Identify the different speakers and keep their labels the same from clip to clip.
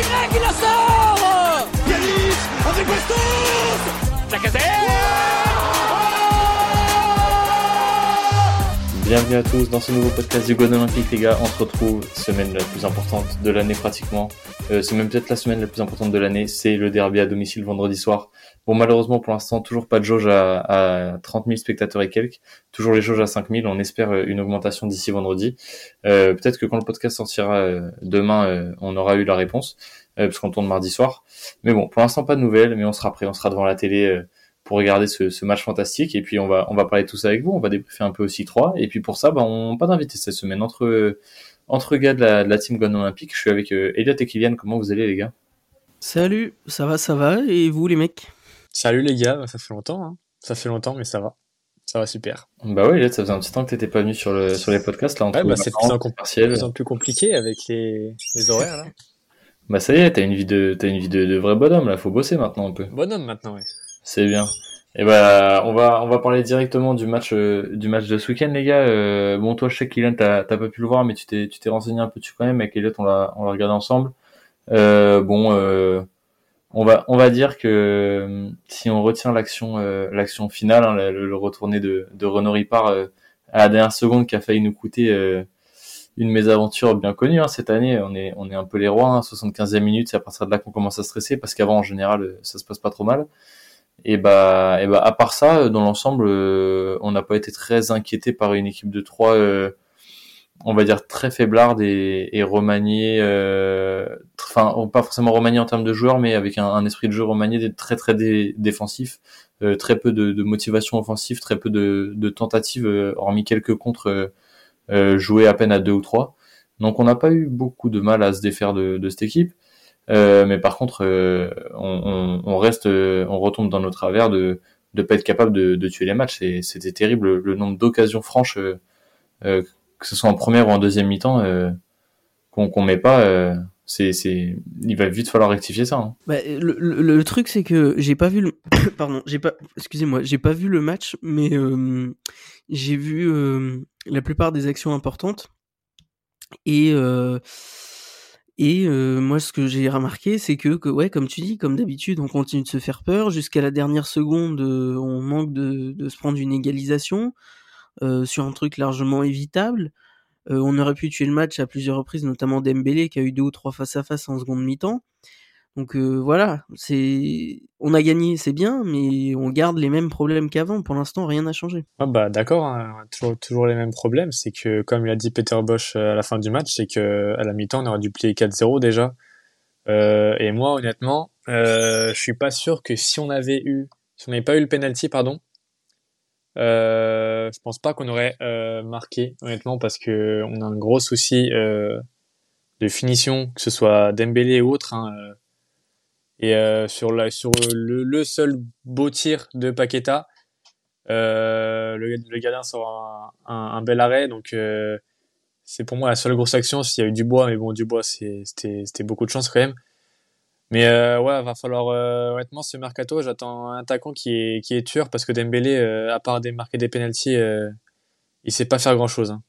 Speaker 1: Y, il la sort. Yanis avec Bastos
Speaker 2: Bienvenue à tous dans ce nouveau podcast du Gone Olympique les gars. On se retrouve semaine la plus importante de l'année pratiquement. Euh, c'est même peut-être la semaine la plus importante de l'année. C'est le derby à domicile vendredi soir. Bon malheureusement pour l'instant toujours pas de jauge à, à 30 000 spectateurs et quelques. Toujours les jauges à 5 000. On espère euh, une augmentation d'ici vendredi. Euh, peut-être que quand le podcast sortira euh, demain, euh, on aura eu la réponse euh, parce qu'on tourne mardi soir. Mais bon pour l'instant pas de nouvelles. Mais on sera prêt. On sera devant la télé. Pour regarder ce, ce match fantastique. Et puis on va on va parler de tout ça avec vous. On va débriefer un peu aussi trois. Et puis pour ça bah, on pas d'invité cette semaine. Entre entre gars de la, de la team Gone Olympique je suis avec euh, Elliot et Kylian. Comment vous allez les gars?
Speaker 3: Salut, ça va, ça va, et vous les mecs?
Speaker 4: Salut les gars, ça fait longtemps, hein. ça fait longtemps mais ça va, ça va super.
Speaker 2: bah ouais Elliot ça faisait un petit temps que t'étais pas venu sur le sur les podcasts là
Speaker 4: Ouais, bah, c'est plus, de plus en plus compliqué avec les, les horaires là.
Speaker 2: bah ça y est t'as une vie de t'as une vie de, de vrai bonhomme là. Faut bosser maintenant un peu.
Speaker 4: Bonhomme maintenant, ouais.
Speaker 2: C'est bien et bah on va on va parler directement du match euh, du match de ce week-end les gars Euh, bon toi je sais que Kylian t'as pas pu le voir mais tu t'es tu t'es renseigné un peu dessus quand même avec Elliot on l'a on l'a regardé ensemble Euh, bon, euh, on va on va dire que euh, si on retient l'action l'action finale, hein, le, le retourné de, de Renaud Ripard à la dernière seconde qui a failli nous coûter une mésaventure bien connue hein, cette année. On est on est un peu les rois. Hein, 75e minute, c'est à partir de là qu'on commence à stresser parce qu'avant en général ça se passe pas trop mal. Et bah et bah à part ça, euh, dans l'ensemble, euh, on n'a pas été très inquiété par une équipe de trois. euh, on va dire très faiblarde et, et euh, enfin pas forcément remaniée en termes de joueurs, mais avec un, un esprit de jeu remanié très très dé- défensif, très peu de, de motivation offensive, très peu de, de tentatives, hormis quelques contres joués à peine à deux ou trois. Donc on n'a pas eu beaucoup de mal à se défaire de, de cette équipe, Euh, mais par contre euh, on, on, on reste, euh, on retombe dans nos travers de de pas être capable de, de tuer les matchs. C'était terrible le nombre d'occasions franches. euh, euh, que ce soit en première ou en deuxième mi-temps, qu'on qu'on met pas, c'est, c'est, il va vite falloir rectifier ça. hein.
Speaker 3: bah, le, le- le truc c'est que j'ai pas vu le pardon, j'ai pas excusez-moi, j'ai pas vu le match mais j'ai vu la plupart des actions importantes et et euh, moi ce que j'ai remarqué c'est que, ouais comme tu dis comme d'habitude on continue de se faire peur jusqu'à la dernière seconde euh, on manque de, se prendre une égalisation euh, sur un truc largement évitable on aurait pu tuer le match à plusieurs reprises, notamment Dembélé qui a eu deux ou trois face à face en seconde mi-temps. Donc euh, voilà, on a gagné, c'est bien, mais on garde les mêmes problèmes qu'avant. Pour l'instant, rien n'a changé.
Speaker 4: Ah bah d'accord, hein, toujours, les mêmes problèmes, c'est que comme il a dit Peter Bosch euh, à la fin du match, c'est que à la mi-temps on aurait dû plier 4-0 déjà. Euh, et moi honnêtement, euh, je suis pas sûr que si on avait eu, si on n'avait pas eu le penalty, pardon, euh, je pense pas qu'on aurait marqué honnêtement parce que on a un gros souci de finition, que ce soit Dembélé ou autre. Hein. Et euh, sur le, seul beau tir de Paqueta, euh, le, gardien sort un, bel arrêt, donc euh, c'est pour moi la seule grosse action. S'il y a eu Dubois, mais bon, Dubois, c'était beaucoup de chance quand même. Mais ouais, va falloir honnêtement ce mercato. J'attends un attaquant qui est qui tueur parce que Dembélé, à part des marquer des penalties, euh, il sait pas faire grand chose. Hein.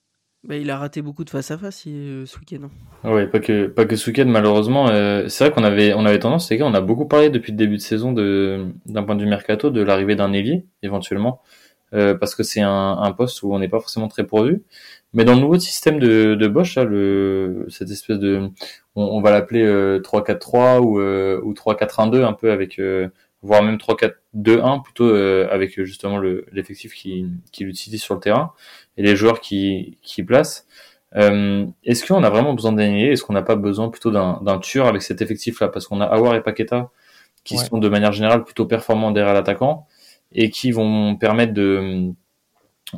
Speaker 3: Bah, il a raté beaucoup de face à face euh, ce week-end. hein.
Speaker 2: Ouais, pas que, pas que ce week-end, malheureusement. euh, c'est vrai qu'on avait, on avait tendance, les gars, on a beaucoup parlé depuis le début de saison d'un point de vue mercato, de l'arrivée d'un ailier, éventuellement, euh, parce que c'est un, un poste où on n'est pas forcément très pourvu. Mais dans le nouveau système de, de Bosch, là, le, cette espèce de, on, on va l'appeler euh, 3-4-3 ou, euh, ou 3-4-1-2, un peu avec, euh, voire même 3-4-2-1, plutôt euh, avec euh, justement le, l'effectif qui, qui l'utilise sur le terrain et les joueurs qui, qui placent. Euh, est-ce qu'on a vraiment besoin d'un ailier Est-ce qu'on n'a pas besoin plutôt d'un, d'un tueur avec cet effectif-là? Parce qu'on a Awar et Paqueta qui
Speaker 4: Ouais.
Speaker 2: sont de manière générale plutôt performants derrière l'attaquant et qui vont permettre de,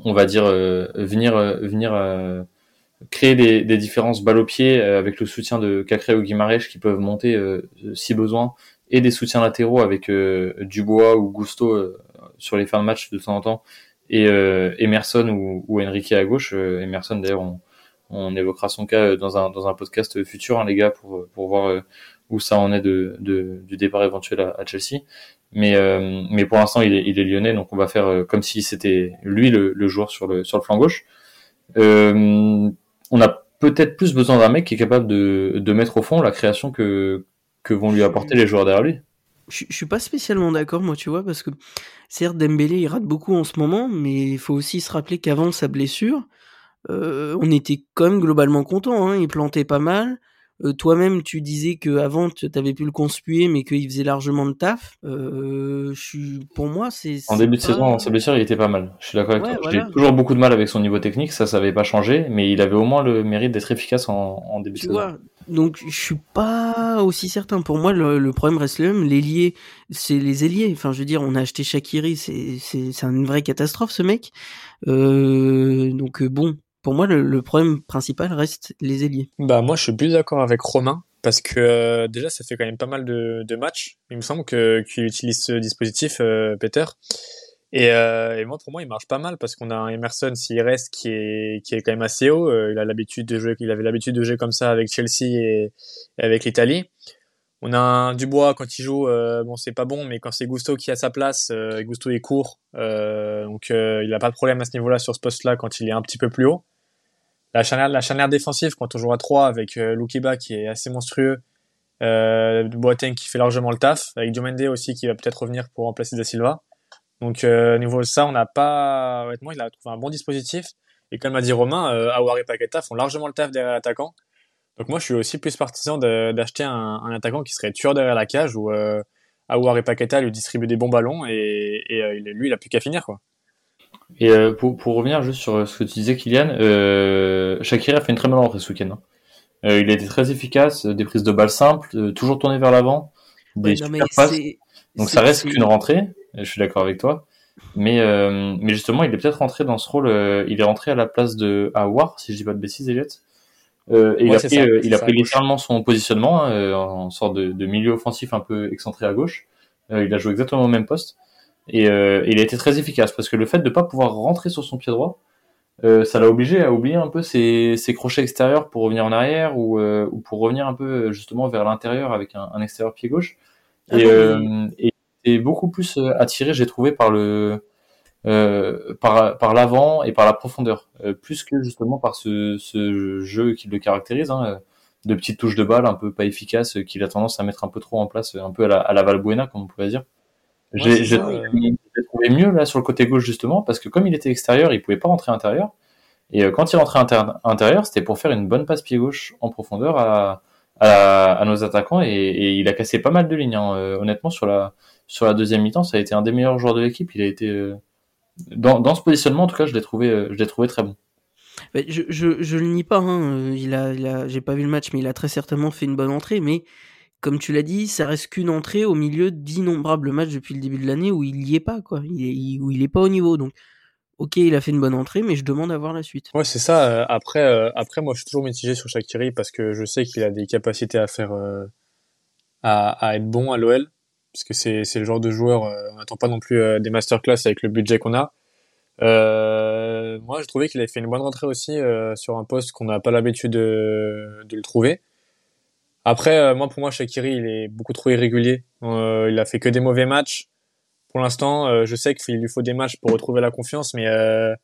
Speaker 2: on va dire, euh, venir, euh, venir euh, créer des, des différences balle au pied euh, avec le soutien de Cacré ou Guimarães qui peuvent monter euh, si besoin et des soutiens latéraux avec euh, Dubois ou Gusto sur les fins de match de temps en temps et Emerson ou, ou Enrique à gauche. Emerson d'ailleurs on, on évoquera son cas dans un, dans un podcast futur hein, les gars pour, pour voir où ça en est de, de, du départ éventuel à, à Chelsea. Mais, euh, mais pour l'instant, il est, il est lyonnais, donc on va faire comme si c'était lui le, le joueur sur le, sur le flanc gauche. Euh, on a peut-être plus besoin d'un mec qui est capable de, de mettre au fond la création que, que vont lui apporter les joueurs derrière lui.
Speaker 3: Je, je suis pas spécialement d'accord, moi, tu vois, parce que certes, Dembélé, il rate beaucoup en ce moment, mais il faut aussi se rappeler qu'avant sa blessure, euh, on était quand même globalement content. Hein, il plantait pas mal. Euh, toi-même, tu disais que avant, tu avais pu le conspuer, mais qu'il faisait largement de taf. Euh, je suis, pour moi, c'est
Speaker 2: en début de saison, sa blessure, il était pas mal. Je suis d'accord avec toi. J'ai toujours beaucoup de mal avec son niveau technique, ça, ça avait pas changé, mais il avait au moins le mérite d'être efficace en, en début
Speaker 3: tu
Speaker 2: de
Speaker 3: vois,
Speaker 2: saison.
Speaker 3: Donc, je suis pas aussi certain. Pour moi, le, le problème reste le même. L'ailier, c'est les ailiers. Enfin, je veux dire, on a acheté Shakiri, c'est c'est une vraie catastrophe, ce mec. Euh, donc bon, pour moi, le, problème principal reste les ailiers.
Speaker 4: Bah moi, je suis plus d'accord avec Romain parce que euh, déjà, ça fait quand même pas mal de, matchs. Il me semble qu'il utilise ce dispositif, euh, Peter. Et, euh, et, moi, pour moi, il marche pas mal parce qu'on a un Emerson s'il reste qui est qui est quand même assez haut. il a de jouer, il avait l'habitude de jouer comme ça avec Chelsea et avec l'Italie. On a un Dubois quand il joue, bon c'est pas bon, mais quand c'est Gusto qui a sa place, Gusto est court, donc il a pas de problème à ce niveau-là sur ce poste-là quand il est un petit peu plus haut la charnière, la défensive quand on joue à 3 avec euh, Lukiba qui est assez monstrueux, euh, Boateng qui fait largement le taf, avec Diomende aussi qui va peut-être revenir pour remplacer Da Silva. Donc euh, niveau de ça, on n'a pas, honnêtement, il a trouvé un bon dispositif. Et comme a dit Romain, euh, Aouar et Paqueta font largement le taf derrière l'attaquant. Donc moi, je suis aussi plus partisan d'acheter un, un, attaquant qui serait tueur derrière la cage où euh, Aouar et Paqueta lui distribuent des bons ballons et, et euh, lui, il a plus qu'à finir quoi.
Speaker 2: Et euh, pour, pour revenir juste sur ce que tu disais, Kylian, euh, Shakira a fait une très bonne rentrée ce week-end. Hein. Euh, il a été très efficace, des prises de balles simples, euh, toujours tourné vers l'avant, des
Speaker 3: Ouais,
Speaker 2: super passes. Donc ça reste qu'une rentrée, je suis d'accord avec toi. Mais, euh, mais justement, il est peut-être rentré dans ce rôle, euh, il est rentré à la place de Awar, si je dis pas de bêtises, Elliot. Euh, et il
Speaker 4: Ouais,
Speaker 2: a
Speaker 4: c'est
Speaker 2: pris,
Speaker 4: ça,
Speaker 2: euh, il a pris littéralement son positionnement hein, euh, en sorte de, de milieu offensif un peu excentré à gauche. Euh, il a joué exactement au même poste. Et euh, il a été très efficace parce que le fait de pas pouvoir rentrer sur son pied droit, euh, ça l'a obligé à oublier un peu ses, ses crochets extérieurs pour revenir en arrière ou, euh, ou pour revenir un peu euh, justement vers l'intérieur avec un, un extérieur pied gauche.
Speaker 3: Ah
Speaker 2: et,
Speaker 3: non,
Speaker 2: euh, et, et beaucoup plus euh, attiré, j'ai trouvé, par le euh, par, par l'avant et par la profondeur, euh, plus que justement par ce, ce jeu qui le caractérise, hein, euh, de petites touches de balle un peu pas efficaces, euh, qu'il a tendance à mettre un peu trop en place, un peu à la, à la Valbuena, comme on pourrait dire. J'ai
Speaker 4: c'est
Speaker 2: j'ai trouvé, trouvé mieux là sur le côté gauche justement, parce que comme il était extérieur, il pouvait pas rentrer intérieur. Et euh, quand il rentrait intérieur, c'était pour faire une bonne passe pied gauche en profondeur à, à, à nos attaquants et, et il a cassé pas mal de lignes. hein. Euh, honnêtement, sur la, sur la deuxième mi-temps, ça a été un des meilleurs joueurs de l'équipe. Il a été euh, dans, dans ce positionnement, en tout cas, je l'ai trouvé, euh, je l'ai trouvé très bon.
Speaker 3: Je, je, je le nie pas, hein. euh, il a, il a, j'ai pas vu le match, mais il a très certainement fait une bonne entrée. Mais comme tu l'as dit, ça reste qu'une entrée au milieu d'innombrables matchs depuis le début de l'année où il y est pas, quoi. Il est, il- où il est pas au niveau. Donc, ok, il a fait une bonne entrée, mais je demande à voir la suite.
Speaker 4: Ouais, c'est ça. euh, Après, euh, après, moi, je suis toujours mitigé sur Shakiri parce que je sais qu'il a des capacités à faire, euh, à, à être bon à l'OL, parce que c'est le genre de joueur. euh, on n'attend pas non plus euh, des masterclass avec le budget qu'on a. Euh, moi, je trouvais qu'il avait fait une bonne rentrée aussi euh, sur un poste qu'on n'a pas l'habitude de, de le trouver. Après, euh, moi, pour moi, Shakiri, il est beaucoup trop irrégulier. Euh, il a fait que des mauvais matchs. Pour l'instant, je sais qu'il lui faut des matchs pour retrouver la confiance, mais à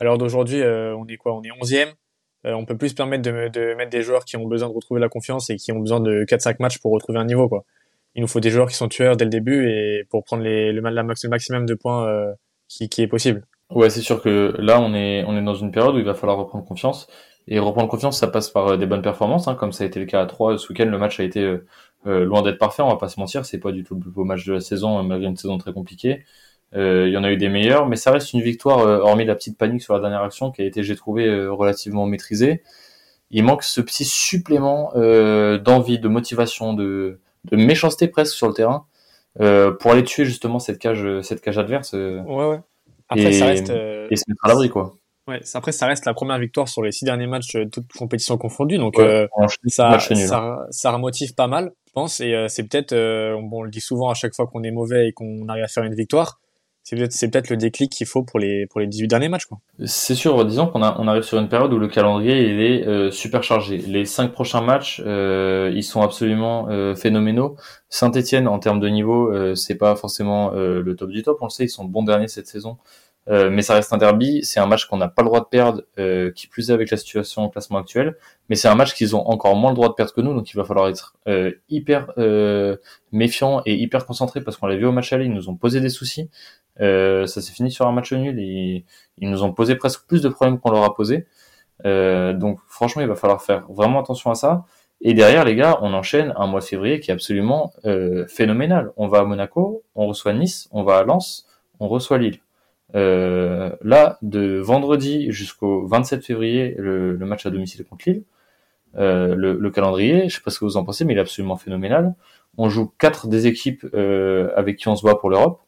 Speaker 4: l'heure d'aujourd'hui, on est quoi? On est 11e. Euh, on peut plus se permettre de, de mettre des joueurs qui ont besoin de retrouver la confiance et qui ont besoin de 4-5 matchs pour retrouver un niveau. Quoi. Il nous faut des joueurs qui sont tueurs dès le début et pour prendre le, la le maximum de points euh, qui, est possible.
Speaker 2: Ouais, c'est sûr que là, on est, on est dans une période où il va falloir reprendre confiance. Et reprendre confiance, ça passe par euh, des bonnes performances, hein, comme ça a été le cas à 3 ce week-end. Le match a été euh, loin d'être parfait, on va pas se mentir. C'est pas du tout le plus beau match de la saison, malgré une saison très compliquée. Il y en a eu des meilleurs, mais ça reste une victoire, hormis la petite panique sur la dernière action, qui a été, j'ai trouvé, relativement maîtrisée. Il manque ce petit supplément d'envie, de motivation, de, de méchanceté presque sur le terrain, euh, pour aller tuer justement cette cage, cette cage adverse euh,
Speaker 4: Ouais, ouais. Après,
Speaker 2: Et-
Speaker 4: ça reste. euh,
Speaker 2: et se mettre à l'abri, quoi.
Speaker 4: ouais, après, ça reste la première victoire sur les six derniers matchs, toutes compétitions confondues. Donc,
Speaker 2: Ouais,
Speaker 4: euh, ça,
Speaker 2: hein.
Speaker 4: ça, ça remotive pas mal, je pense. Et euh, c'est peut-être, euh, bon, on le dit souvent à chaque fois qu'on est mauvais et qu'on arrive à faire une victoire, c'est peut-être, peut-être le déclic qu'il faut pour les pour les 18 derniers matchs, quoi.
Speaker 2: C'est sûr, disons qu'on on arrive sur une période où le calendrier il est euh, super chargé. Les cinq prochains matchs, euh, ils sont absolument euh, phénoménaux. Saint-Etienne, en termes de niveau, euh, c'est pas forcément euh, le top du top. On le sait, ils sont bons derniers cette saison. Euh, mais ça reste un derby, c'est un match qu'on n'a pas le droit de perdre, euh, qui plus est avec la situation au classement actuel. Mais c'est un match qu'ils ont encore moins le droit de perdre que nous, donc il va falloir être euh, hyper euh, méfiant et hyper concentré parce qu'on l'a vu au match aller, ils nous ont posé des soucis. Euh, ça s'est fini sur un match nul et ils nous ont posé presque plus de problèmes qu'on leur a posé. Donc franchement, il va falloir faire vraiment attention à ça. Et derrière, les gars, on enchaîne un mois de février qui est absolument euh, phénoménal. On va à Monaco, on reçoit Nice, on va à Lens, on reçoit Lille. Euh, là, de vendredi jusqu'au 27 février, le, le, match à domicile contre Lille, euh, le, le, calendrier, je sais pas ce que vous en pensez, mais il est absolument phénoménal. On joue quatre des équipes euh, avec qui on se voit pour l'Europe.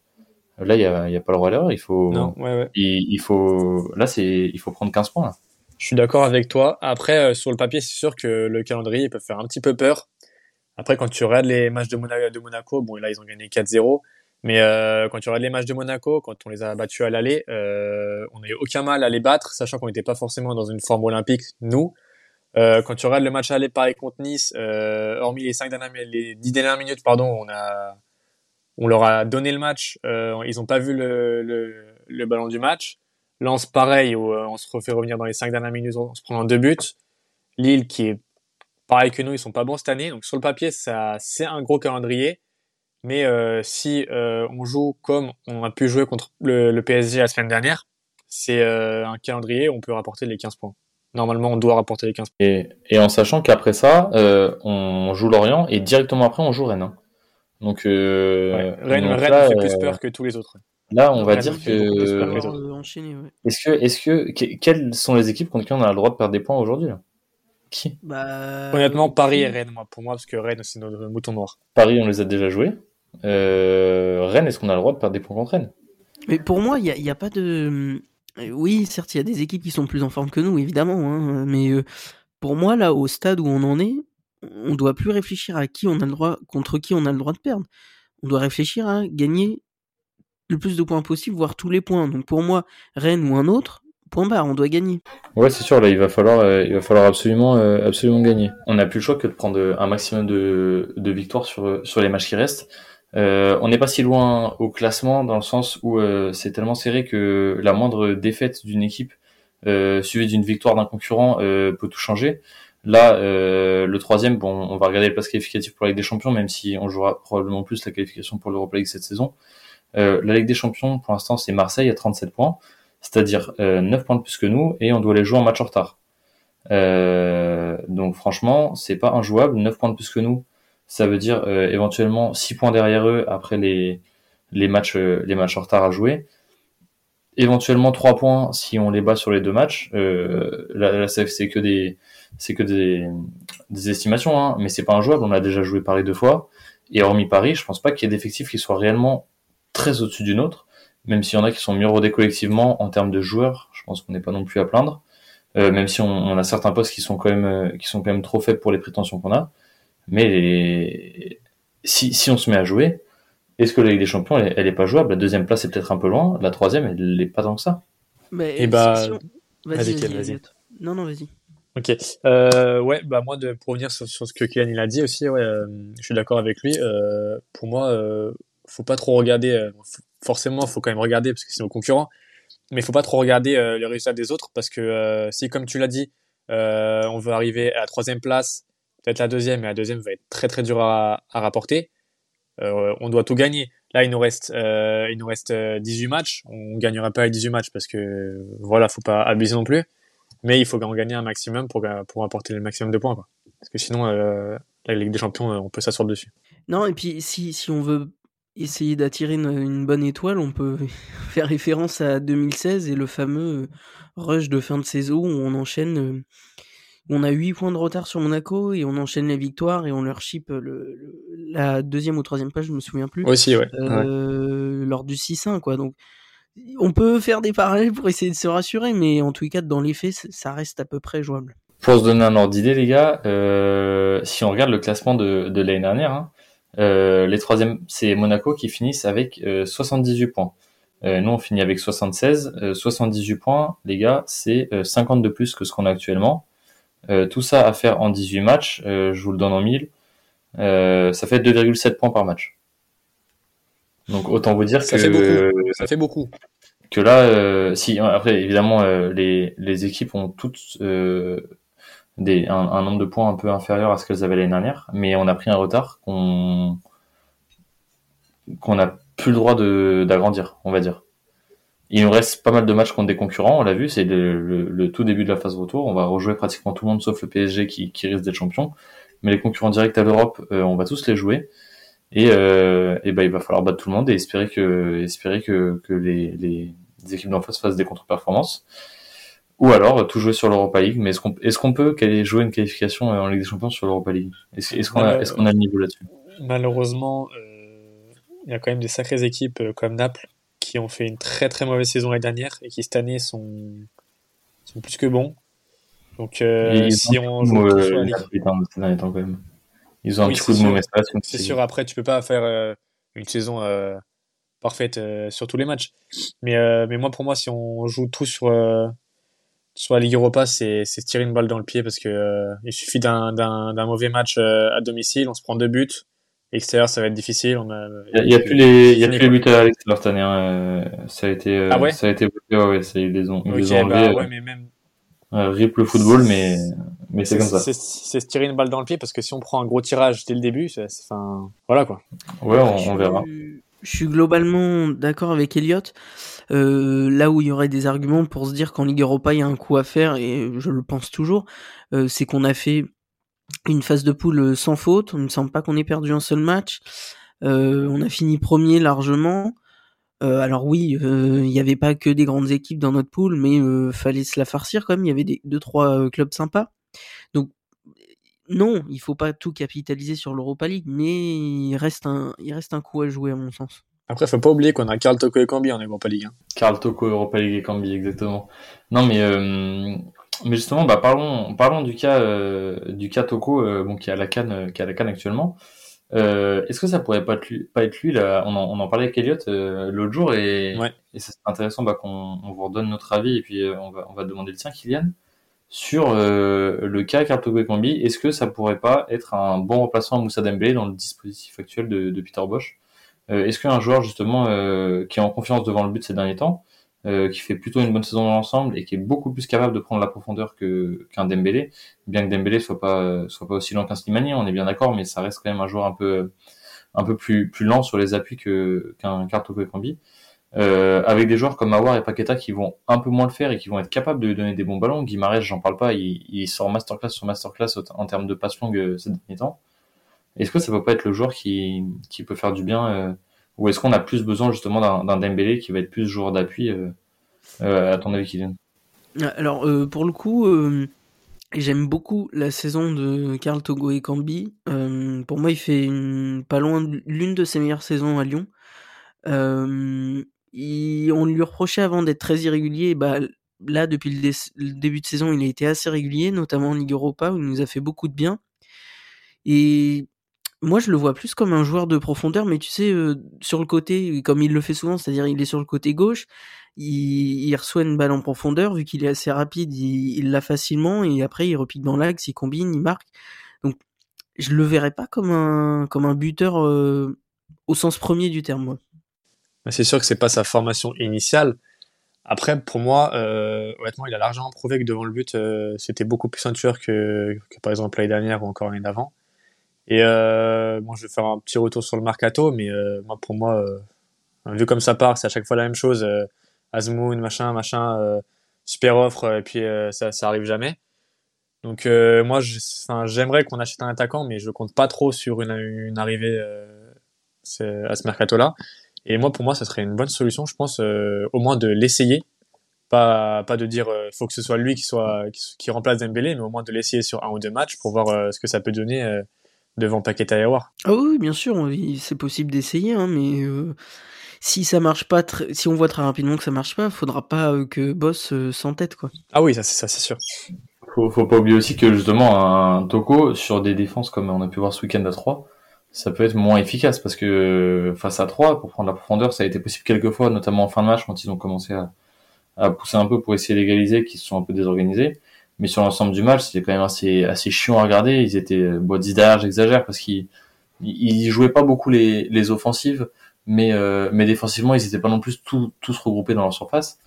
Speaker 2: Là, il y a, y a, pas le droit à l'erreur. Il faut,
Speaker 4: non, ouais, ouais.
Speaker 2: Il, il, faut, là, c'est, il faut prendre 15 points. Là.
Speaker 4: Je suis d'accord avec toi. Après, euh, sur le papier, c'est sûr que le calendrier peut faire un petit peu peur. Après, quand tu regardes les matchs de, Monaco, de Monaco bon, là, ils ont gagné 4-0. Mais euh, quand tu regardes les matchs de Monaco, quand on les a battus à l'aller, euh, on n'a eu aucun mal à les battre, sachant qu'on n'était pas forcément dans une forme olympique, nous. Euh, quand tu regardes le match à aller pareil contre Nice, euh, hormis les cinq dernières, les dix dernières minutes, pardon, on a, on leur a donné le match. Euh, ils n'ont pas vu le, le, le, ballon du match. Lance pareil, où euh, on se refait revenir dans les cinq dernières minutes en se prenant deux buts. Lille qui est pareil que nous, ils sont pas bons cette année. Donc sur le papier, ça c'est un gros calendrier. Mais euh, si euh, on joue comme on a pu jouer contre le, le PSG la semaine dernière, c'est euh, un calendrier où on peut rapporter les 15 points. Normalement, on doit rapporter les 15 points.
Speaker 2: Et, et en sachant qu'après ça, euh, on joue Lorient et directement après, on joue Rennes. Hein. Donc, euh,
Speaker 4: ouais. Rennes,
Speaker 2: donc
Speaker 4: Rennes
Speaker 2: là,
Speaker 4: fait plus peur que tous les autres.
Speaker 2: Là, on va
Speaker 4: Rennes
Speaker 2: dire
Speaker 4: que
Speaker 3: ouais.
Speaker 2: Est-ce que, est-ce que, que- quelles sont les équipes contre qui on a le droit de perdre des points aujourd'hui Qui?
Speaker 3: Bah,
Speaker 4: Honnêtement, Paris et. Rennes, moi, pour moi, parce que Rennes, c'est notre mouton noir.
Speaker 2: Paris, on les a déjà joués. Euh, Rennes, est-ce qu'on a le droit de perdre des points contre Rennes?
Speaker 3: Mais pour moi, il n'y a, pas de. euh, Oui, certes, il y a des équipes qui sont plus en forme que nous, évidemment. Hein, mais euh, pour moi, là, au stade où on en est, on doit plus réfléchir à qui on a le droit, contre qui on a le droit de perdre. On doit réfléchir à gagner le plus de points possible, voire tous les points. Donc pour moi, Rennes ou un autre, point barre, on doit gagner.
Speaker 2: Ouais, c'est sûr. Là, il va falloir, euh, il va falloir absolument, euh, absolument gagner. On n'a plus le choix que de prendre un maximum de, de victoires sur sur les matchs qui restent. Euh, on n'est pas si loin au classement dans le sens où euh, c'est tellement serré que la moindre défaite d'une équipe euh, suivie d'une victoire d'un concurrent peut tout changer. Là, le troisième, bon, on va regarder le place qualificatif pour la Ligue des Champions, même si on jouera probablement plus la qualification pour l'Europa League cette saison. La Ligue des Champions, pour l'instant, c'est Marseille à 37 points, c'est-à-dire euh, 9 points de plus que nous, et on doit les jouer en match en retard. Donc franchement, c'est pas injouable, 9 points de plus que nous, ça veut dire euh, éventuellement 6 points derrière eux après les, les, matchs, euh, les matchs en retard à jouer. Éventuellement 3 points si on les bat sur les deux matchs. Euh, là, là, c'est que des c'est que des, des estimations, hein, mais c'est pas injouable. On a déjà joué Paris deux fois, et hormis Paris, je pense pas qu'il y ait d'effectifs qui soient réellement très au-dessus du nôtre, même s'il y en a qui sont mieux rodés collectivement en termes de joueurs. Je pense qu'on n'est pas non plus à plaindre, euh, même si on, on a certains postes qui sont quand même euh, qui sont quand même trop faibles pour les prétentions qu'on a. Mais les... si si on se met à jouer, est-ce que la Ligue des Champions elle, est- elle est pas jouable? La deuxième place est peut-être un peu loin, la troisième elle est pas tant que ça.
Speaker 3: Mais
Speaker 4: Eh bah,
Speaker 3: si- si on-
Speaker 4: vas-y,
Speaker 3: Vas-y. Non, non, vas-y.
Speaker 4: Ok. Euh, ouais, bah moi, de, pour revenir sur, sur ce que Kylian il a dit aussi, ouais, euh, je suis d'accord avec lui. Euh, pour moi, euh, faut pas trop regarder. euh, f- forcément, faut quand même regarder parce que c'est nos concurrents. Mais faut pas trop regarder euh, les résultats des autres parce que euh, si, comme tu l'as dit, euh, on veut arriver à la troisième place, peut-être la deuxième, et la deuxième va être très très dure à, à rapporter. Euh, on doit tout gagner. Là, il nous reste, euh, il nous reste euh, 18 matchs. On gagnera pas les 18 matchs parce que voilà, faut pas abuser non plus. Mais il faut en gagner un maximum pour, pour apporter le maximum de points. Quoi. Parce que sinon, euh, la Ligue des Champions, euh, on peut s'asseoir dessus.
Speaker 3: Non, et puis si, si on veut essayer d'attirer une, bonne étoile, on peut faire référence à 2016 et le fameux euh, rush de fin de saison où on enchaîne. Euh, on a 8 points de retard sur Monaco et on enchaîne les victoires et on leur chip le, le- la deuxième ou troisième page, je me souviens plus,
Speaker 4: Aussi, ouais. ouais.
Speaker 3: euh, lors du 6-1, quoi. Donc, on peut faire des parallèles pour essayer de se rassurer, mais en tout cas, dans les faits, ça reste à peu près jouable.
Speaker 2: Pour se donner un ordre d'idée, les gars, euh, si on regarde le classement de, de l'année dernière, hein, euh, les troisièmes, c'est Monaco qui finissent avec euh, 78 points. Euh, nous, on finit avec 76. Euh, 78 points, les gars, c'est euh, 50 de plus que ce qu'on a actuellement. Euh, tout ça à faire en 18 matchs, euh, je vous le donne en 1000. Euh, ça fait 2,7 points par match. Donc autant vous dire
Speaker 4: Ça
Speaker 2: que
Speaker 4: fait beaucoup. Ça fait beaucoup.
Speaker 2: que là, euh, si après évidemment euh, les, les équipes ont toutes euh, des, un, un, nombre de points un peu inférieur à ce qu'elles avaient l'année dernière, mais on a pris un retard qu'on qu'on n'a plus le droit de d'agrandir, on va dire. Il nous reste pas mal de matchs contre des concurrents, on l'a vu, c'est le, le, le, tout début de la phase retour. On va rejouer pratiquement tout le monde sauf le PSG qui, qui risque d'être champion. Mais les concurrents directs à l'Europe, on va tous les jouer. Et, euh, et ben il va falloir battre tout le monde et espérer que, espérer que, que les, les, équipes d'en face fassent des contre-performances. Ou alors tout jouer sur l'Europa League. Mais est-ce qu'on est qu'on peut jouer une qualification en Ligue des Champions sur l'Europa League? Est-ce qu'on a, est qu'on a le niveau là-dessus?
Speaker 4: Malheureusement, euh, il y a quand même des sacrées équipes euh, comme Naples qui ont fait une très très mauvaise saison l'année dernière et qui cette année sont, sont plus que bons. Donc euh, si on joue
Speaker 2: euh, sur la Ligue... Ils ont un petit coup de mauvaise
Speaker 4: C'est sûr, après, tu peux pas faire euh, une saison euh, parfaite sur tous les matchs. Mais, mais moi, pour moi, si on joue tout sur, sur la Ligue Europa, c'est tirer une balle dans le pied parce que il suffit d'un mauvais match à domicile, on se prend deux buts. Extérieur, ça va être difficile. On a,
Speaker 2: il n'y a, plus les, il y a plus les buts à l'extérieur cette année. Hein. Ça a été, ah ouais ça a été, ouais, ouais, ça, ils les ont, ils les ont
Speaker 4: bah enlevés. Bah, ouais, mais même,
Speaker 2: euh, rip le football, mais, mais c'est comme ça. C'est
Speaker 4: se tirer une balle dans le pied parce que si on prend un gros tirage dès le début, c'est, enfin, voilà quoi.
Speaker 2: Ouais, on, verra.
Speaker 3: Je suis globalement d'accord avec Elliot. Euh, là où il y aurait des arguments pour se dire qu'en Ligue Europa il y a un coup à faire et je le pense toujours, euh, c'est qu'on a fait une phase de poule sans faute. On ne semble pas qu'on ait perdu un seul match. Euh, on a fini premier largement. Euh, alors oui, euh, il n'y avait pas que des grandes équipes dans notre pool, mais euh, fallait se la farcir quand même. Il y avait des deux trois clubs sympas. Donc non, il faut pas tout capitaliser sur l'Europa League, mais il reste un il reste un coup à jouer à mon sens.
Speaker 4: Après, faut pas oublier qu'on a Carl Toko et Cambi en Europa League. Hein.
Speaker 2: Carl Toko, Europa League et Cambi, exactement. Non, mais mais justement, bah parlons parlons du cas du cas Toko, bon qui a la canne qui a la canne actuellement. Euh, Est-ce que ça pourrait pas être lui, pas être lui là? On en, on en parlait avec Elliot euh, l'autre jour et,
Speaker 4: ouais.
Speaker 2: et c'est intéressant bah, qu'on on vous redonne notre avis et puis euh, on, va, on va demander le tien, Kylian, sur euh, le cas Carto Combi. Est-ce que ça pourrait pas être un bon remplaçant à Moussa Dembélé dans le dispositif actuel de, de Peter Bosch? Est-ce qu'un joueur justement qui est en confiance devant le but ces derniers temps euh, qui fait plutôt une bonne saison dans l'ensemble et qui est beaucoup plus capable de prendre la profondeur que qu'un Dembélé, bien que Dembélé soit pas soit pas aussi lent qu'un Slimani, on est bien d'accord, mais ça reste quand même un joueur un peu un peu plus plus lent sur les appuis que qu'un Carto Kambi. Euh, avec des joueurs comme Awar et Paqueta qui vont un peu moins le faire et qui vont être capables de donner des bons ballons. Guimarães, j'en parle pas, il, il, sort masterclass sur masterclass en termes de passe longue euh, ces derniers temps. Est-ce que ça peut pas être le joueur qui, qui peut faire du bien euh, ou est-ce qu'on a plus besoin justement d'un Dembélé qui va être plus joueur d'appui euh, euh, à ton avis, Kylian?
Speaker 3: Alors euh, pour le coup, j'aime beaucoup la saison de Karl Togo et Cambi. pour moi, il fait pas loin l'une de ses meilleures saisons à Lyon. On lui reprochait avant d'être très irrégulier. Bah, là, depuis le, le, début de saison, il a été assez régulier, notamment en Ligue Europa, où il nous a fait beaucoup de bien. Et moi, je le vois plus comme un joueur de profondeur, mais tu sais, euh, sur le côté, comme il le fait souvent, c'est-à-dire il est sur le côté gauche, il, reçoit une balle en profondeur, vu qu'il est assez rapide, il l'a facilement, et après il repique dans l'axe, il combine, il marque. Donc, je le verrais pas comme un comme un buteur euh, au sens premier du terme, moi.
Speaker 4: C'est sûr que c'est pas sa formation initiale. Après, pour moi, euh, honnêtement, il a largement prouvé que devant le but, c'était beaucoup plus ceinture que, que par exemple l'année dernière ou encore l'année d'avant. Et euh, je vais faire un petit retour sur le mercato, mais euh, moi, pour moi, euh, vu comme ça part, c'est à chaque fois la même chose. Euh, machin, machin, euh, super offre, et puis euh, ça, ça arrive jamais. Donc moi, j'aimerais qu'on achète un attaquant, mais je compte pas trop sur une, une arrivée à ce mercato-là. Et moi, pour moi, ça serait une bonne solution, je pense, au moins de l'essayer, pas pas de dire faut que ce soit lui qui soit qui remplace Dembélé, mais au moins de l'essayer sur un ou deux matchs pour voir ce que ça peut donner devant Paqueta et Awar.
Speaker 3: Ah oui, bien sûr, c'est possible d'essayer, hein, mais euh, si ça marche pas, si on voit très rapidement que ça marche pas, faudra pas euh, que Boss euh, s'entête, quoi.
Speaker 4: Ah oui, ça c'est ça, c'est sûr.
Speaker 2: Faut, faut pas oublier aussi que justement un Toko sur des défenses comme on a pu voir ce week-end à 3, ça peut être moins efficace parce que face à 3, pour prendre la profondeur, ça a été possible quelques fois, notamment en fin de match quand ils ont commencé à, à pousser un peu pour essayer d'égaliser, qu'ils se sont un peu désorganisés mais sur l'ensemble du match, c'était quand même assez assez chiant à regarder. Ils étaient, bon, 10 derrière, j'exagère parce qu'ils ils jouaient pas beaucoup les, les offensives, mais mais défensivement ils n'étaient pas non plus tous tous regroupés dans leur surface.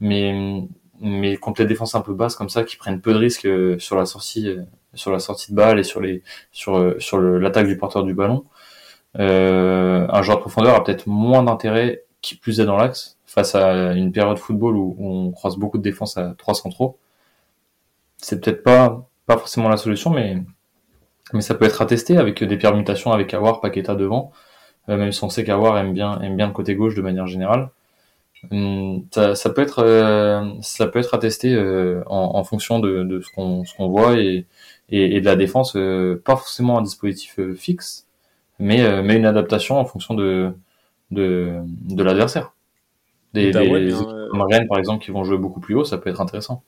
Speaker 2: Mais mais contre les défenses un peu basses comme ça qui prennent peu de risques sur la sortie sur la sortie de balle et sur les sur sur l'attaque du porteur du ballon, un joueur de profondeur a peut-être moins d'intérêt qui plus est dans l'axe face à une période de football où, on croise beaucoup de défense à trois centraux. C'est peut-être pas pas forcément la solution, mais mais ça peut être attesté avec des permutations avec Awar, Paqueta devant, euh, même si on sait qu'Awar aime bien aime bien le côté gauche de manière générale. Hum, ça, ça, peut être euh, ça peut être attesté euh, en, en, fonction de, de ce qu'on ce qu'on voit et, et, et, de la défense pas forcément un dispositif fixe mais mais une adaptation en fonction de de, de l'adversaire. Des, bah des comme Rennes par exemple qui vont jouer beaucoup plus haut ça peut être intéressant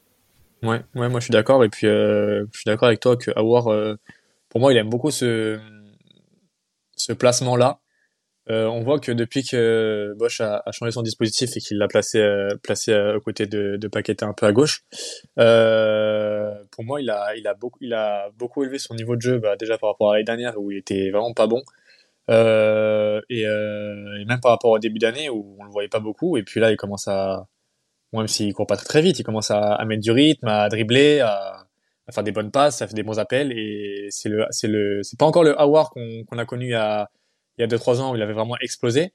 Speaker 4: Ouais, ouais, moi je suis d'accord. Et puis euh, je suis d'accord avec toi que Awar, euh, pour moi, il aime beaucoup ce, ce placement-là. Euh, on voit que depuis que Bosch a, changé son dispositif et qu'il l'a placé, euh, placé euh, aux côtés de, de Paqueta un peu à gauche, pour moi, il a, il, a beaucoup, il a beaucoup élevé son niveau de jeu bah, déjà par rapport à l'année dernière où il était vraiment pas bon. Et, et, même par rapport au début d'année où on le voyait pas beaucoup. Et puis là, il commence à, même s'il court pas très, vite, il commence à, à, mettre du rythme, à dribbler, à, à, faire des bonnes passes, à faire des bons appels. Et c'est le, c'est le, c'est pas encore le Howard qu'on qu'on a connu il y a, il y a deux trois ans où il avait vraiment explosé,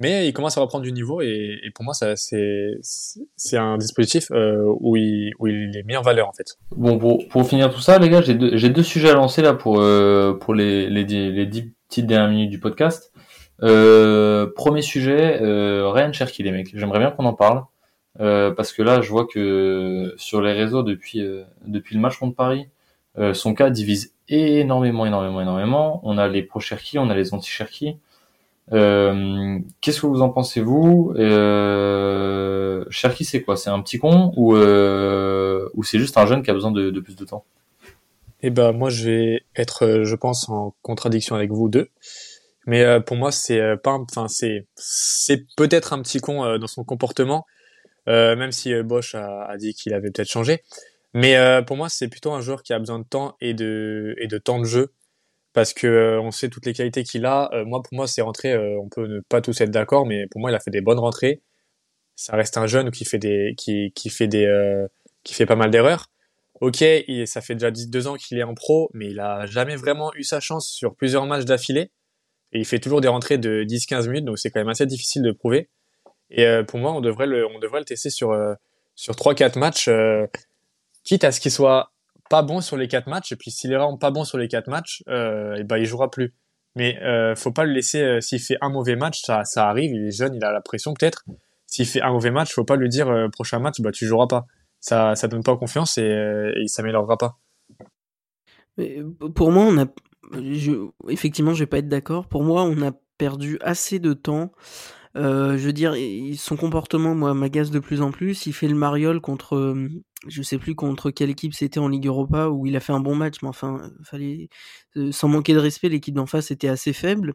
Speaker 4: mais il commence à reprendre du niveau. Et, et pour moi, ça, c'est, c'est un dispositif euh, où il, où il est mis en valeur en fait.
Speaker 2: Bon, pour, pour finir tout ça, les gars, j'ai deux, j'ai deux sujets à lancer là pour euh, pour les les les dix petites dernières minutes du podcast. Euh, premier sujet, euh, Ryan Cherky, les mecs. J'aimerais bien qu'on en parle. Euh, parce que là, je vois que sur les réseaux depuis euh, depuis le match contre Paris, euh, son cas divise énormément, énormément, énormément. On a les pro Cherki, on a les anti Cherki. Qu'est-ce que vous en pensez vous? Euh, Cherki, c'est quoi? C'est un petit con ou ou c'est juste un jeune qui a besoin de, de plus de temps?
Speaker 4: Eh ben, moi, je vais être, je pense, en contradiction avec vous deux. Mais pour moi, c'est pas, enfin, c'est c'est peut-être un petit con dans son comportement euh, même si euh, Bosch a, a dit qu'il avait peut-être changé. Mais euh, pour moi, c'est plutôt un joueur qui a besoin de temps et de, et de temps de jeu parce que on sait toutes les qualités qu'il a. moi, pour moi, c'est rentré. on peut ne pas tous être d'accord, mais pour moi, il a fait des bonnes rentrées. Ça reste un jeune qui fait des, qui, qui fait des, qui fait pas mal d'erreurs. Ok, il, ça fait déjà deux ans qu'il est en pro, mais il a jamais vraiment eu sa chance sur plusieurs matchs d'affilée. Et il fait toujours des rentrées de 10-15 minutes, donc c'est quand même assez difficile de prouver. Et euh, pour moi, on devrait le, on devrait le tester sur euh, sur trois quatre matchs, euh, quitte à ce qu'il soit pas bon sur les quatre matchs. Et puis s'il est vraiment pas bon sur les quatre matchs, euh, et ben il jouera plus. Mais euh, faut pas le laisser. S'il fait un mauvais match, ça, ça arrive. Il est jeune, il a la pression peut-être. S'il fait un mauvais match, faut pas lui dire prochain match, bah tu joueras pas. Ça, ça donne pas confiance et, et il s'améliorera pas.
Speaker 3: Mais pour moi, on a, je, effectivement, je vais pas être d'accord. Pour moi, on a perdu assez de temps euh, je veux dire, son comportement, moi, m'agace de plus en plus. Il fait le mariole contre, euh, je sais plus contre quelle équipe c'était en Ligue Europa où il a fait un bon match, mais enfin, euh, fallait, sans manquer de respect, l'équipe d'en face était assez faible.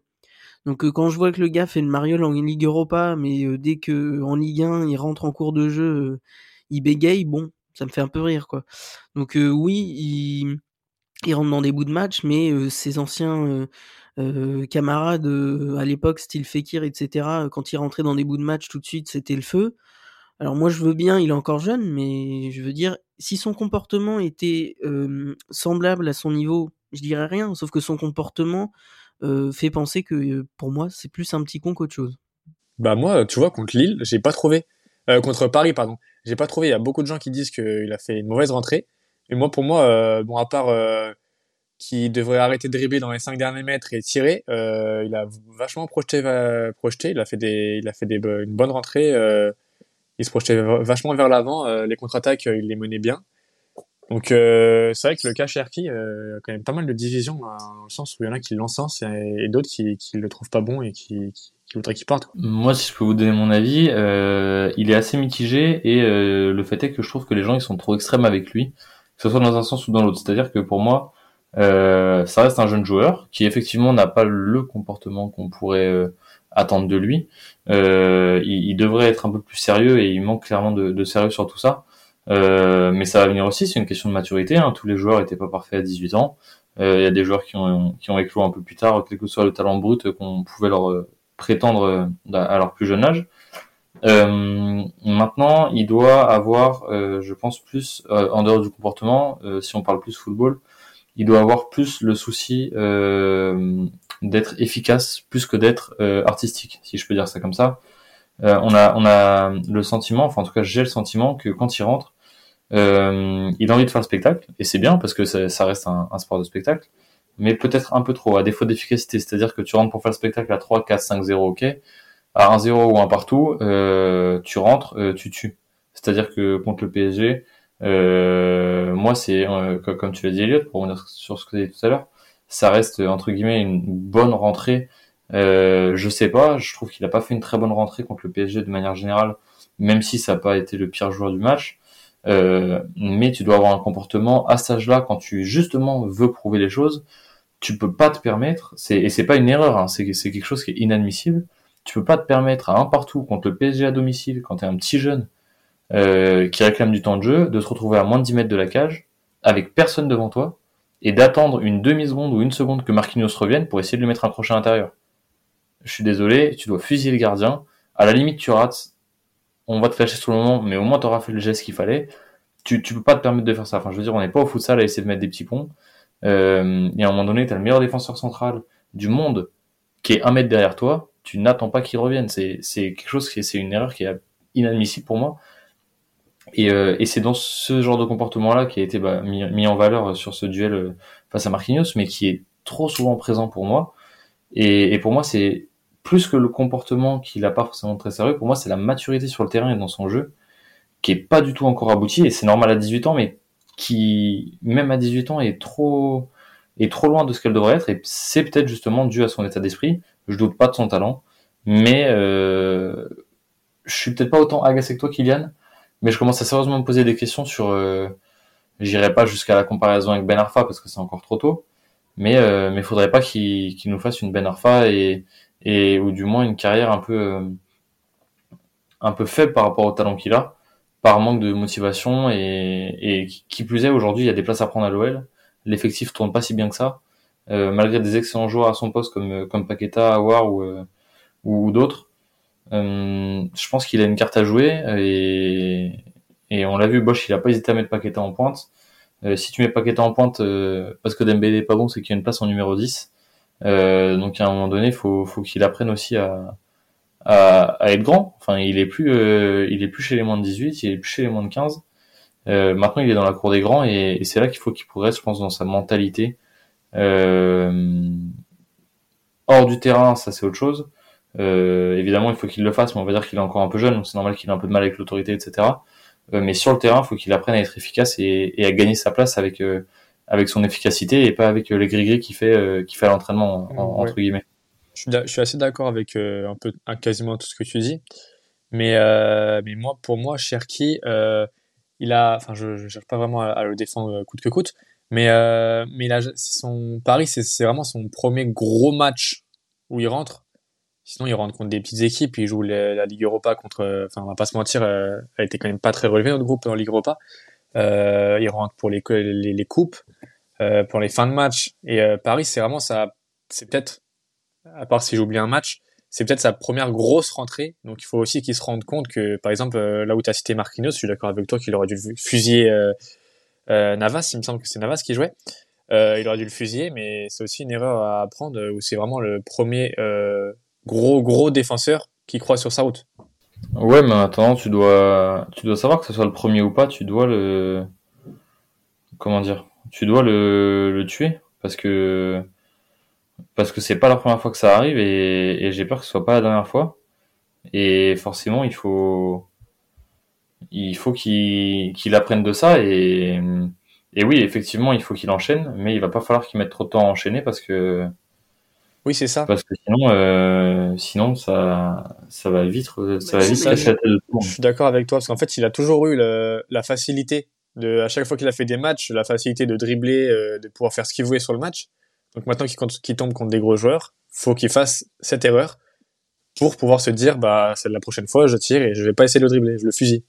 Speaker 3: Donc quand je vois que le gars fait le mariole en Ligue Europa, mais dès que en Ligue 1 il rentre en cours de jeu, il bégaye, bon, ça me fait un peu rire quoi. Donc oui, il, il rentre dans des bouts de match, mais ses anciens euh, camarades euh, à l'époque, style Fekir, etc., quand il rentrait dans des bouts de match tout de suite, c'était le feu. Alors moi, je veux bien, il est encore jeune, mais je veux dire, si son comportement était euh, semblable à son niveau, je dirais rien, sauf que son comportement euh, fait penser que pour moi, c'est plus un petit con qu'autre chose.
Speaker 4: Bah moi, tu vois, contre Lille, j'ai pas trouvé. Euh, contre Paris, pardon. J'ai pas trouvé. Il y a beaucoup de gens qui disent qu'il a fait une mauvaise rentrée. Et moi, pour moi, bon, à part qui devrait arrêter de dribbler dans les 5 derniers mètres et tirer. Euh, il a vachement projeté, projeté. Il a fait des, il a fait des, une bonne rentrée. Euh, il se projetait vachement vers l'avant. Euh, les contre-attaques, euh, il les menait bien. Donc euh, c'est vrai que le cas Cherki a quand même pas mal de divisions dans le sens où il y en a qui l'encensent et, d'autres qui, qui le trouvent pas bon et qui, qui, qui voudraient qu'il parte.
Speaker 2: Moi, si je peux vous donner mon avis, il est assez mitigé et le fait est que je trouve que les gens ils sont trop extrêmes avec lui, que ce soit dans un sens ou dans l'autre. C'est-à-dire que pour moi, euh, ça reste un jeune joueur qui effectivement n'a pas le comportement qu'on pourrait euh, attendre de lui. Euh, il, il, devrait être un peu plus sérieux et il manque clairement de, de sérieux sur tout ça. Euh, mais ça va venir aussi, c'est une question de maturité. Hein. Tous les joueurs n'étaient pas parfaits à 18 ans. Il y a des joueurs qui ont, qui ont éclos un peu plus tard, quel que soit le talent brut qu'on pouvait leur, prétendre à leur plus jeune âge. maintenant, il doit avoir, je pense, plus en dehors du comportement, si on parle plus football, il doit avoir plus le souci d'être efficace plus que d'être artistique, si je peux dire ça comme ça. on a on a le sentiment, enfin en tout cas j'ai le sentiment que quand il rentre, euh, il a envie de faire le spectacle, et c'est bien parce que ça, reste un, sport de spectacle, mais peut-être un peu trop, à défaut d'efficacité. C'est-à-dire que tu rentres pour faire le spectacle à 3, 4, 5, 0, ok. À 1-0 ou 1 partout, euh, tu rentres, euh, tu tues. C'est-à-dire que contre le PSG, euh, moi, c'est, euh, comme tu l'as dit, Elliot, pour revenir sur ce que tu as dit tout à l'heure, ça reste, entre guillemets, une bonne rentrée. Euh, je sais pas, je trouve qu'il a pas fait une très bonne rentrée contre le PSG de manière générale, même si ça n'a pas été le pire joueur du match. Euh, mais tu dois avoir un comportement à cet âge-là quand tu justement veux prouver les choses. Tu peux pas te permettre, c'est, et c'est pas une erreur, hein, c'est, c'est quelque chose qui est inadmissible. Tu peux pas te permettre à un partout contre le PSG à domicile, quand tu es un petit jeune euh, qui réclame du temps de jeu, de te retrouver à moins de 10 mètres de la cage, avec personne devant toi, et d'attendre une demi-seconde ou une seconde que Marquinhos revienne pour essayer de lui mettre un crochet à l'intérieur. Je suis désolé, tu dois fusiller le gardien. À la limite, tu rates, on va te flasher sur le moment, mais au moins tu auras fait le geste qu'il fallait. Tu, tu peux pas te permettre de faire ça. Enfin, je veux dire, on n'est pas au futsal à essayer de mettre des petits ponts. Euh, et à un moment donné, tu as le meilleur défenseur central du monde qui est un mètre derrière toi. Tu n'attends pas qu'il revienne. C'est, c'est quelque chose qui, c'est une erreur qui est inadmissible pour moi. Et, euh, et c'est dans ce genre de comportement-là qui a été bah, mis, en valeur sur ce duel euh, face à Marquinhos, mais qui est trop souvent présent pour moi. Et, et pour moi, c'est plus que le comportement qu'il a pas forcément très sérieux, pour moi, c'est la maturité sur le terrain et dans son jeu qui est pas du tout encore abouti. Et c'est normal à 18 ans, mais qui, même à 18 ans, est trop, est trop loin de ce qu'elle devrait être. Et c'est peut-être justement dû à son état d'esprit. Je doute pas de son talent, mais euh, je suis peut-être pas autant agacé que toi, Kylian. Mais je commence à sérieusement me poser des questions sur. Euh, J'irai pas jusqu'à la comparaison avec Ben Arfa parce que c'est encore trop tôt. Mais euh, mais faudrait pas qu'il nous fasse une Ben Arfa et et ou du moins une carrière un peu euh, un peu faible par rapport au talent qu'il a, par manque de motivation et, et qui plus est aujourd'hui il y a des places à prendre à l'OL, l'effectif tourne pas si bien que ça, euh, malgré des excellents joueurs à son poste comme comme Paqueta, Awar ou euh, ou, d'autres. Euh, je pense qu'il a une carte à jouer et, on l'a vu, Bosch il a pas hésité à mettre Paqueta en pointe. si tu mets Paqueta en pointe parce que Dembélé est pas bon, c'est qu'il y a une place en numéro 10. Euh, donc à un moment donné, faut faut qu'il apprenne aussi à, être grand. Enfin, il est plus euh, il est plus chez les moins de 18, il est plus chez les moins de 15. Euh, maintenant, il est dans la cour des grands et, c'est là qu'il faut qu'il progresse, je pense, dans sa mentalité. Euh, hors du terrain, ça c'est autre chose. Euh, évidemment, il faut qu'il le fasse, mais on va dire qu'il est encore un peu jeune, donc c'est normal qu'il ait un peu de mal avec l'autorité, etc. Euh, mais sur le terrain, il faut qu'il apprenne à être efficace et, et, à gagner sa place avec avec son efficacité et pas avec euh, les gris-gris qui fait euh, qui fait l'entraînement entre guillemets.
Speaker 4: Je suis, assez d'accord avec euh, un peu quasiment tout ce que tu dis, mais mais moi pour moi Cherki il a enfin je, je cherche pas vraiment à, le défendre coûte que coûte, mais mais a son Paris c'est vraiment son premier gros match où il rentre. Sinon, il rentre contre des petites équipes. Il joue la, Ligue Europa contre. Enfin, on va pas se mentir, elle était quand même pas très relevée notre groupe en Ligue Europa. Euh, il rentre pour les, les, coupes, euh, pour les fins de match. Et euh, Paris, c'est vraiment ça. C'est peut-être, à part si j'oublie un match, c'est peut-être sa première grosse rentrée. Donc il faut aussi qu'il se rende compte que, par exemple, là où tu as cité Marquinhos, je suis d'accord avec toi qu'il aurait dû fusiller Navas. Il me semble que c'est Navas qui jouait. il aurait dû le fusiller, mais c'est aussi une erreur à apprendre où c'est vraiment le premier gros gros défenseur qui croit sur sa route.
Speaker 2: Ouais, mais attends, tu dois, tu dois savoir que ce soit le premier ou pas, tu dois le, comment dire, tu dois le, le tuer parce que, parce que c'est pas la première fois que ça arrive et, et j'ai peur que ce soit pas la dernière fois. Et forcément, il faut, il faut qu'il qu'il apprenne de ça et, et oui, effectivement, il faut qu'il enchaîne, mais il va pas falloir qu'il mette trop de temps à enchaîner parce que
Speaker 4: oui, c'est ça.
Speaker 2: Parce que sinon, euh, sinon ça, ça va vite, ça va vite
Speaker 4: ça, je, je suis d'accord avec toi parce qu'en fait, il a toujours eu le, la facilité de, à chaque fois qu'il a fait des matchs, la facilité de dribbler, euh, de pouvoir faire ce qu'il voulait sur le match. Donc maintenant qu'il tombe contre des gros joueurs, faut qu'il fasse cette erreur pour pouvoir se dire, bah, c'est la prochaine fois, je tire et je vais pas essayer de le dribbler, je le fusille.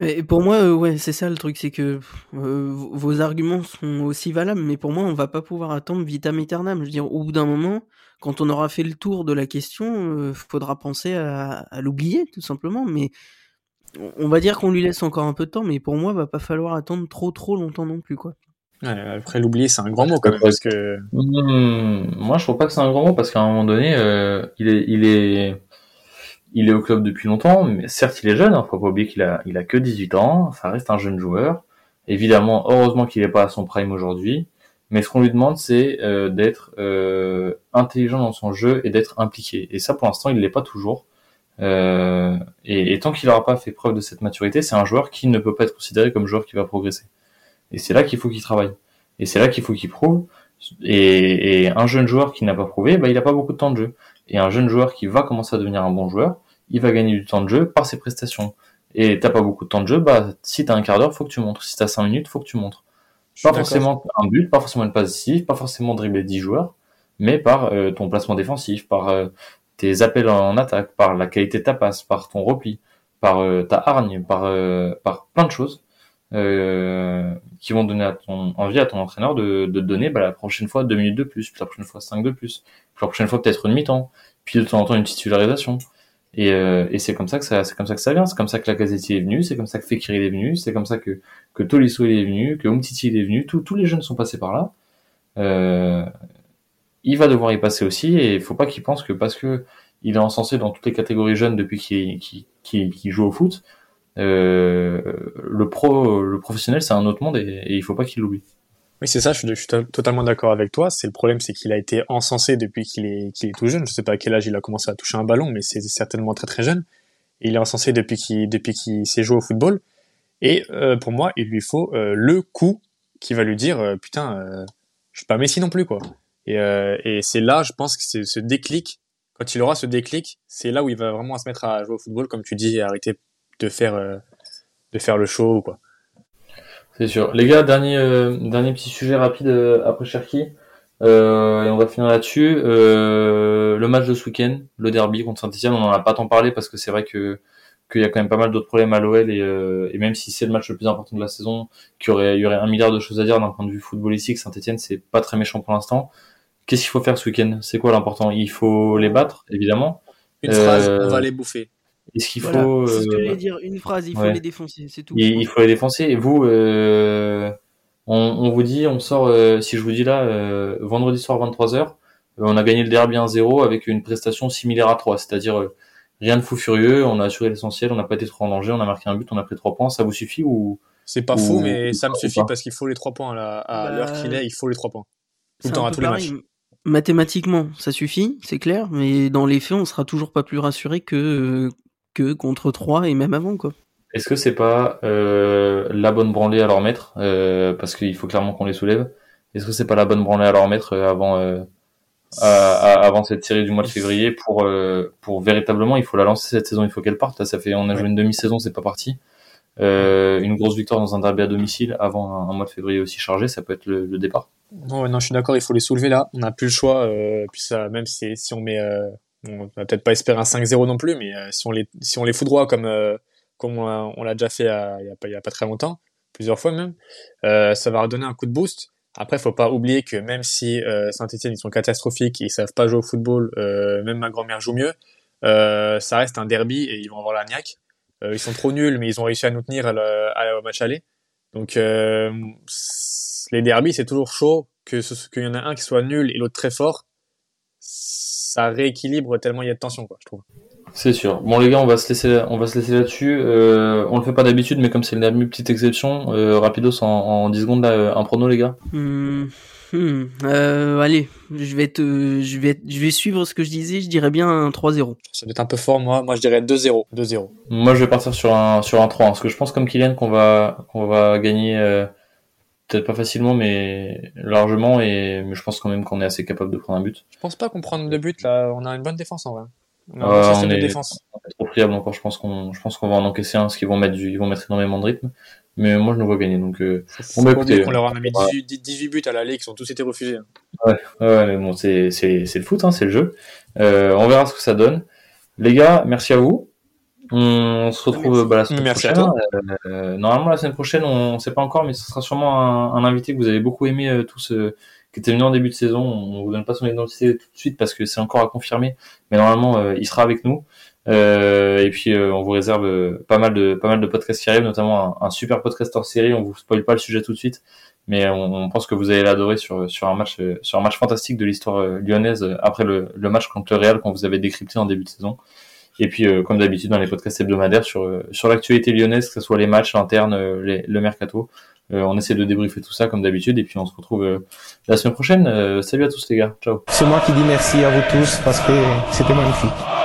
Speaker 3: Et pour moi, euh, ouais, c'est ça le truc, c'est que euh, vos arguments sont aussi valables, mais pour moi, on va pas pouvoir attendre vitam aeternam. Je veux dire, au bout d'un moment, quand on aura fait le tour de la question, il faudra penser à, à l'oublier, tout simplement. Mais on va dire qu'on lui laisse encore un peu de temps, mais pour moi, va pas falloir attendre trop trop longtemps non plus, quoi.
Speaker 4: Ouais, après l'oublier, c'est un grand mot quand même, parce que.
Speaker 2: Hmm, moi, je trouve pas que c'est un grand mot parce qu'à un moment donné, euh, il est, il est, il est au club depuis longtemps. Mais certes, il est jeune. Hein, faut pas oublier qu'il a, il a que 18 ans. Ça reste un jeune joueur. Évidemment, heureusement qu'il est pas à son prime aujourd'hui. Mais ce qu'on lui demande, c'est euh, d'être euh, intelligent dans son jeu et d'être impliqué. Et ça, pour l'instant, il l'est pas toujours. Euh, et, tant qu'il n'aura pas fait preuve de cette maturité, c'est un joueur qui ne peut pas être considéré comme joueur qui va progresser. Et c'est là qu'il faut qu'il travaille. Et c'est là qu'il faut qu'il prouve. Et, et, un jeune joueur qui n'a pas prouvé, bah, il n'a pas beaucoup de temps de jeu. Et un jeune joueur qui va commencer à devenir un bon joueur, il va gagner du temps de jeu par ses prestations. Et t'as pas beaucoup de temps de jeu, bah si t'as un quart d'heure, faut que tu montres. Si t'as cinq minutes, faut que tu montres. Pas forcément un but, pas forcément une passe décisive, pas forcément dribbler 10 joueurs, mais par euh, ton placement défensif, par euh, tes appels en attaque, par la qualité de ta passe, par ton repli, par euh, ta hargne, par, par plein de choses euh, qui vont donner à ton, envie à ton entraîneur de, de donner bah, la prochaine fois deux minutes de plus, puis la prochaine fois cinq de plus, puis la prochaine fois peut-être une mi-temps, puis de temps en temps une titularisation. Et, euh, et c'est comme ça que ça, c'est comme ça que ça vient. C'est comme ça que la Gazette est venue, c'est comme ça que Fekir est venu, c'est comme ça que que Tolisso est venu, que Umtiti est venu. Tous les jeunes sont passés par là. Euh, il va devoir y passer aussi, et il faut pas qu'il pense que parce que il est encensé dans toutes les catégories jeunes depuis qu'il qu'il joue au foot, euh, le pro, le professionnel, c'est un autre monde et, il faut pas qu'il l'oublie.
Speaker 4: Oui, c'est ça, je suis, totalement d'accord avec toi. C'est le problème, c'est qu'il a été encensé depuis qu'il est, tout jeune. Je sais pas à quel âge il a commencé à toucher un ballon, mais c'est certainement très très jeune. Il est encensé depuis qu'il depuis qu'il s'est joué au football. Et euh, pour moi, il lui faut euh, le coup qui va lui dire putain, je suis pas Messi non plus quoi. Et, et c'est là, je pense que c'est ce déclic. Quand il aura ce déclic, c'est là où il va vraiment se mettre à jouer au football, comme tu dis, et arrêter de faire euh, de faire le show quoi.
Speaker 2: C'est sûr. Les gars, dernier euh, dernier petit sujet rapide euh, après Cherki. Euh, et on va finir là-dessus. le match de ce week-end, le derby contre Saint-Etienne, on en a pas tant parlé parce que c'est vrai que qu'il y a quand même pas mal d'autres problèmes à l'OL et, et même si c'est le match le plus important de la saison, qu'il y aurait, il y aurait un milliard de choses à dire d'un point de vue footballistique, Saint-Etienne c'est pas très méchant pour l'instant. Qu'est-ce qu'il faut faire ce week-end? C'est quoi l'important? Il faut les battre, évidemment.
Speaker 4: Une phrase, on va les bouffer.
Speaker 2: Est-ce qu'il faut.
Speaker 3: C'est ce que je dire, une phrase, il faut les défoncer, c'est tout.
Speaker 2: Il, faut les défoncer. Et vous, euh, on, on, vous dit, on sort, euh, si je vous dis là, euh, vendredi soir 23h, on a gagné le derby 1-0 avec une prestation similaire à 3, c'est-à-dire rien de fou furieux, on a assuré l'essentiel, on n'a pas été trop en danger, on a marqué un but, on a pris 3 points, ça vous suffit ou
Speaker 4: C'est pas fou, mais ça me suffit parce qu'il faut les 3 points à bah, l'heure qu'il est, il faut les 3 points. Tout le temps, à tous les matchs
Speaker 3: mathématiquement, ça suffit, c'est clair, mais dans les faits, on sera toujours pas plus rassuré que contre 3 et même avant quoi.
Speaker 2: Est-ce que c'est pas euh, la bonne branlée à leur mettre euh, parce qu'il faut clairement qu'on les soulève? Est-ce que c'est pas la bonne branlée à leur mettre euh, avant avant cette série du mois de février pour pour véritablement il faut la lancer cette saison il faut qu'elle parte là ça fait on a joué une demi-saison c'est pas parti une grosse victoire dans un derby à domicile avant un, mois de février aussi chargé ça peut être le, départ.
Speaker 4: Non, non je suis d'accord il faut les soulever là on n'a plus le choix puis ça même si si on met on va peut-être pas espérer un 5-0 non plus, mais euh, si on les si on les foudroie comme euh, comme on l'a déjà fait il y, a pas, il y a pas très longtemps, plusieurs fois même, euh, ça va redonner un coup de boost. Après, faut pas oublier que même si Saint-Etienne ils sont catastrophiques, ils savent pas jouer au football, même ma grand-mère joue mieux, ça reste un derby et ils vont avoir la niaque. ils sont trop nuls, mais ils ont réussi à nous tenir au match aller. Donc les derbies, c'est toujours chaud que qu'il y en a un qui soit nul et l'autre très fort ça rééquilibre tellement il y a de tension, quoi, je trouve.
Speaker 2: C'est sûr. Bon les gars, on va se laisser, on va se laisser là-dessus. Euh, on le fait pas d'habitude, mais comme c'est une petite exception, euh, rapidos en, en 10 secondes là, un prono les gars.
Speaker 3: Hmm, hmm. Euh, allez, je vais te, je vais, je vais suivre ce que je disais. Je dirais bien un 3-0.
Speaker 4: Ça va être un peu fort, moi. Moi, je dirais 2-0. 2-0.
Speaker 2: Moi, je vais partir sur un, sur un 3, parce que je pense comme Kylian qu'on va, qu'on va gagner. Peut-être pas facilement, mais largement. Et mais je pense quand même qu'on est assez capable de prendre un but.
Speaker 4: Je pense pas qu'on prenne de but là. On a une bonne défense en vrai.
Speaker 2: On, a on est, défense. trop friable encore. Je pense qu'on, je pense qu'on va en encaisser un, parce qu'ils vont mettre, du, ils vont mettre énormément de rythme. Mais moi, je nous vois gagner. Donc, euh,
Speaker 4: on va écouter. On leur a mis 18, 18, buts à la ligue, qui ont tous été refusés. Hein.
Speaker 2: Ouais, ouais, mais bon, c'est, c'est, c'est le foot, hein, c'est le jeu. Euh, on verra ce que ça donne. Les gars, merci à vous. On se retrouve bah, la semaine
Speaker 4: Merci
Speaker 2: prochaine. Euh, normalement, la semaine prochaine, on ne sait pas encore, mais ce sera sûrement un, un invité que vous avez beaucoup aimé euh, tous, euh, qui était venu en début de saison. On vous donne pas son identité tout de suite parce que c'est encore à confirmer, mais normalement, euh, il sera avec nous. Euh, et puis, euh, on vous réserve pas mal de pas mal de podcasts qui arrivent, notamment un, un super podcast hors série. On vous spoil pas le sujet tout de suite, mais on, on pense que vous allez l'adorer sur sur un match sur un match fantastique de l'histoire lyonnaise après le, le match contre le Real qu'on vous avait décrypté en début de saison. Et puis, euh, comme d'habitude, dans les podcasts hebdomadaires sur euh, sur l'actualité lyonnaise, que ce soit les matchs internes, euh, le mercato, euh, on essaie de débriefer tout ça comme d'habitude. Et puis, on se retrouve la semaine prochaine. Salut à tous les gars, ciao.
Speaker 5: C'est moi qui dis merci à vous tous parce que c'était magnifique.